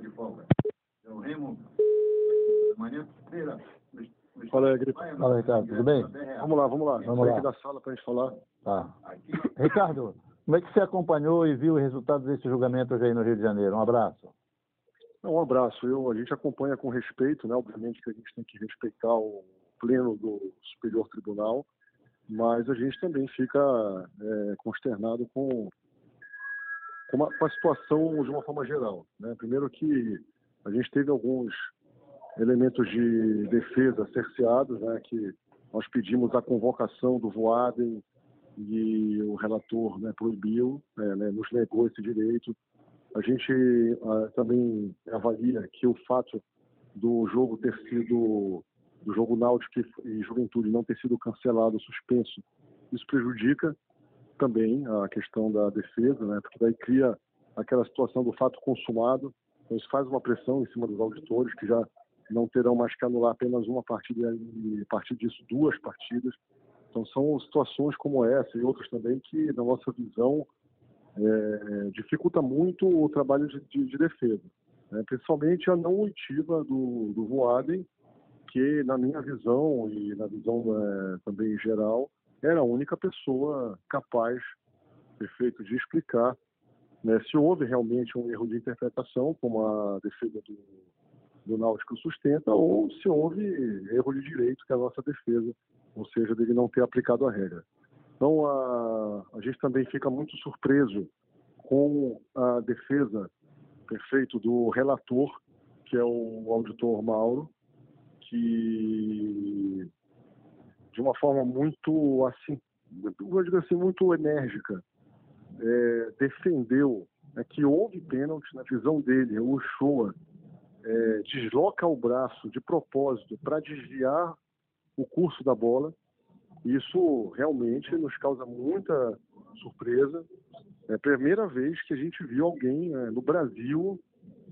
de folga. É o Remo, manhã feira. Fala aí. Fala, Ricardo, tudo bem? Vamos lá, vamos lá. Vamos lá. aqui da sala pra gente falar. Tá. Ricardo, como é que você acompanhou e viu os resultados desse julgamento hoje aí no Rio de Janeiro? Um abraço. Não, Um abraço. Eu, a gente acompanha com respeito, né? Obviamente que a gente tem que respeitar o pleno do Superior Tribunal, mas a gente também fica é, consternado com, com, a, com a situação de uma forma geral. Né? Primeiro que a gente teve alguns elementos de defesa cerceados, né? Que nós pedimos a convocação do Voaden e o relator né, proibiu, né, né, nos negou esse direito. A gente ah, também avalia que o fato do jogo ter sido, do jogo Náutico e Juventude não ter sido cancelado, suspenso, isso prejudica também a questão da defesa, né, porque daí cria aquela situação do fato consumado, então isso faz uma pressão em cima dos auditores, que já não terão mais que anular apenas uma partida e, a partir disso, duas partidas. Então, são situações como essa e outras também que, na nossa visão, é, dificulta muito o trabalho de, de- de defesa, né? principalmente a não oitiva do, do Voaden, que, na minha visão e na visão é, também geral, era a única pessoa capaz, perfeito, de explicar né, se houve realmente um erro de interpretação, como a defesa do, do Náutico sustenta, ou se houve erro de direito que é a nossa defesa, ou seja, dele não ter aplicado a regra. Então, a, a gente também fica muito surpreso com a defesa, perfeito, do relator, que é o auditor Mauro, que de uma forma muito assim, eu digo assim, muito enérgica, é, defendeu né, que houve pênalti na visão dele, o Shoa é, desloca o braço de propósito para desviar o curso da bola. Isso realmente nos causa muita surpresa. É a primeira vez que a gente viu alguém é, no Brasil,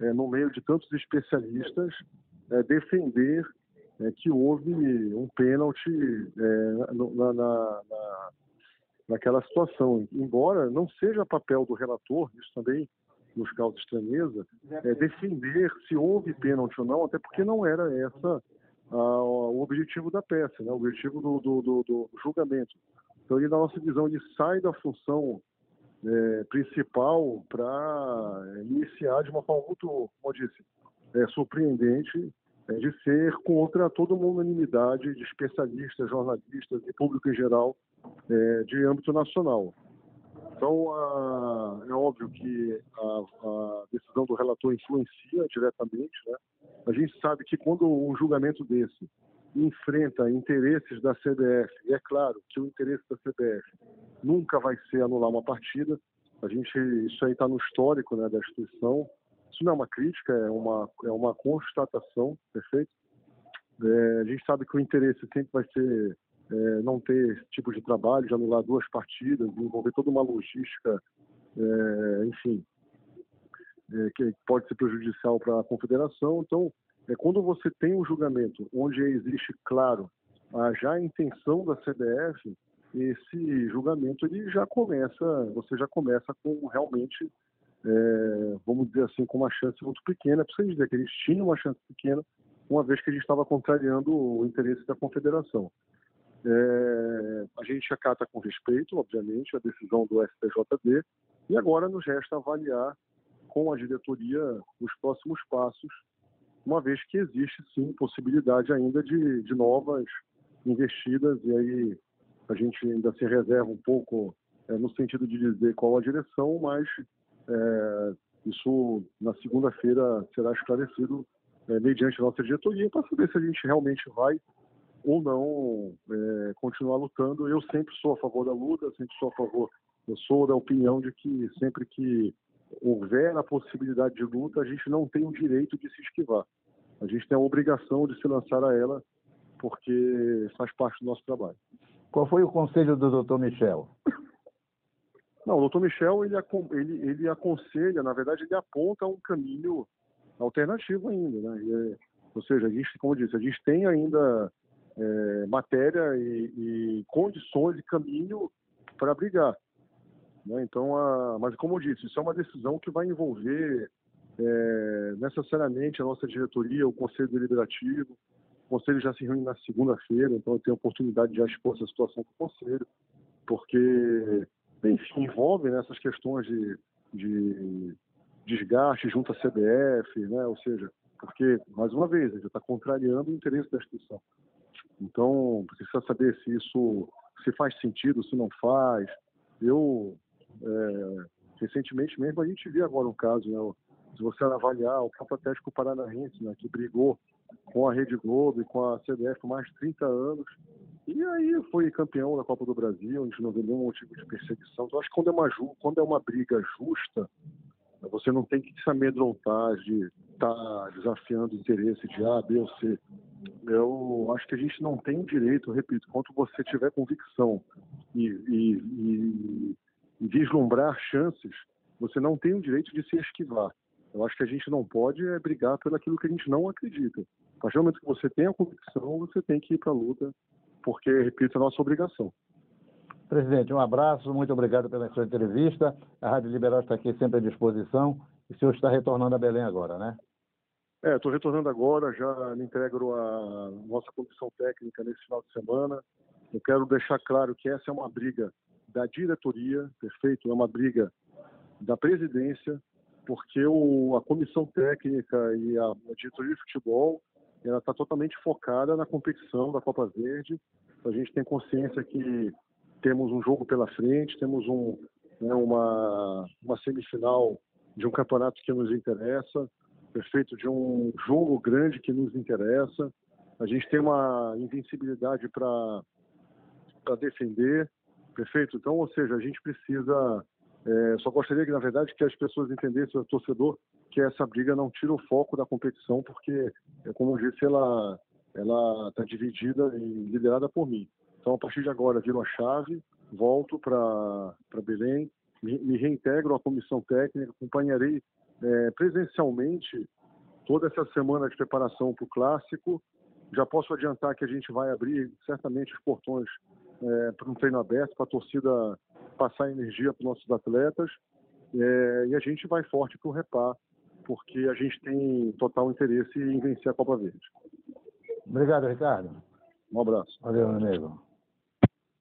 é, no meio de tantos especialistas, é, defender é, que houve um pênalti é, na, na- na- naquela situação. Embora não seja papel do relator, isso também nos causa estranheza, é, defender se houve pênalti ou não, até porque não era essa ah, o objetivo da peça, né? o objetivo do, do- do- do julgamento. Então, ele, na nossa visão, ele sai da função é, principal para iniciar de uma forma muito, como eu disse, é, surpreendente, é, de ser contra toda uma unanimidade de especialistas, jornalistas e público em geral é, de âmbito nacional. Então, ah, é óbvio que a, a decisão do relator influencia diretamente. Né? A gente sabe que quando um julgamento desse enfrenta interesses da CBF, e é claro que o interesse da CBF nunca vai ser anular uma partida, a gente, isso aí está no histórico né, da instituição. Isso não é uma crítica, é uma, é uma constatação, perfeito? É, a gente sabe que o interesse sempre vai ser é, não ter esse tipo de trabalho, de anular duas partidas, envolver toda uma logística, é, enfim, é, que pode ser prejudicial para a confederação. Então, é, quando você tem um julgamento onde existe, claro, a, já a intenção da CBF, esse julgamento ele já começa, você já começa com realmente, é, vamos dizer assim, com uma chance muito pequena. Precisa dizer que eles tinham uma chance pequena, uma vez que a gente estava contrariando o interesse da confederação. É, a gente acata com respeito, obviamente, a decisão do STJD e agora nos resta avaliar com a diretoria os próximos passos, uma vez que existe sim possibilidade ainda de, de novas investidas e aí a gente ainda se reserva um pouco é, no sentido de dizer qual a direção, mas é, isso na segunda-feira será esclarecido é, mediante nossa diretoria para saber se a gente realmente vai ou não é, continuar lutando. Eu sempre sou a favor da luta, sempre sou a favor. Eu sou da opinião de que sempre que houver a possibilidade de luta, a gente não tem o direito de se esquivar. A gente tem a obrigação de se lançar a ela, porque faz parte do nosso trabalho. Qual foi o conselho do doutor Michel? Não, o doutor Michel, ele, ele, ele aconselha, na verdade, ele aponta um caminho alternativo ainda, né? É, ou seja, a gente, como eu disse, a gente tem ainda é, matéria e, e condições e caminho para brigar. Né? Então, a, mas como eu disse, isso é uma decisão que vai envolver é, necessariamente a nossa diretoria, o Conselho Deliberativo, o Conselho já se reúne na segunda-feira, então eu tenho a oportunidade de já expor essa situação para o Conselho, porque, enfim, envolve nessas questões de, de desgaste junto à CBF, né? ou seja, porque, mais uma vez, ele está contrariando o interesse da instituição. Então, precisa saber se isso se faz sentido, se não faz. Eu, é, recentemente mesmo, a gente viu agora um caso, né? se você avaliar o Campo Atlético Paranaense, né, que brigou com a Rede Globo e com a CBF por mais de 30 anos, e aí foi campeão da Copa do Brasil, a gente não vê nenhum motivo de perseguição. Então, acho que quando é uma, quando é uma briga justa, você não tem que se amedrontar de estar tá desafiando o interesse de A, B ou C. Eu acho que a gente não tem direito, repito, quando você tiver convicção e, e, e, e vislumbrar chances, você não tem o direito de se esquivar. Eu acho que a gente não pode é brigar pelo aquilo que a gente não acredita. A partir do momento que você tem a convicção, você tem que ir para a luta, porque, repito, é nossa obrigação. Presidente, um abraço, muito obrigado pela sua entrevista. A Rádio Liberal está aqui sempre à disposição. E o senhor está retornando a Belém agora, né? É, estou retornando agora, já me integro a nossa comissão técnica nesse final de semana. Eu quero deixar claro que essa é uma briga da diretoria, perfeito? É uma briga da presidência, porque o, a comissão técnica e a, a diretoria de futebol ela está totalmente focada na competição da Copa Verde. A gente tem consciência que temos um jogo pela frente, temos um, né, uma, uma semifinal de um campeonato que nos interessa, perfeito, de um jogo grande que nos interessa. A gente tem uma invencibilidade para defender, perfeito? Então, ou seja, a gente precisa. É, só gostaria que, na verdade, que as pessoas entendessem, o torcedor, que essa briga não tira o foco da competição, porque, é, como eu disse, ela está dividida e liderada por mim. Então, a partir de agora, viro a chave, volto para Belém, me, me, reintegro à comissão técnica, acompanharei é, presencialmente toda essa semana de preparação para o clássico. Já posso adiantar que a gente vai abrir certamente os portões é, para um treino aberto, para a torcida passar energia para os nossos atletas. É, e a gente vai forte para o repar, porque a gente tem total interesse em vencer a Copa Verde. Obrigado, Ricardo. Um abraço. Valeu, meu amigo.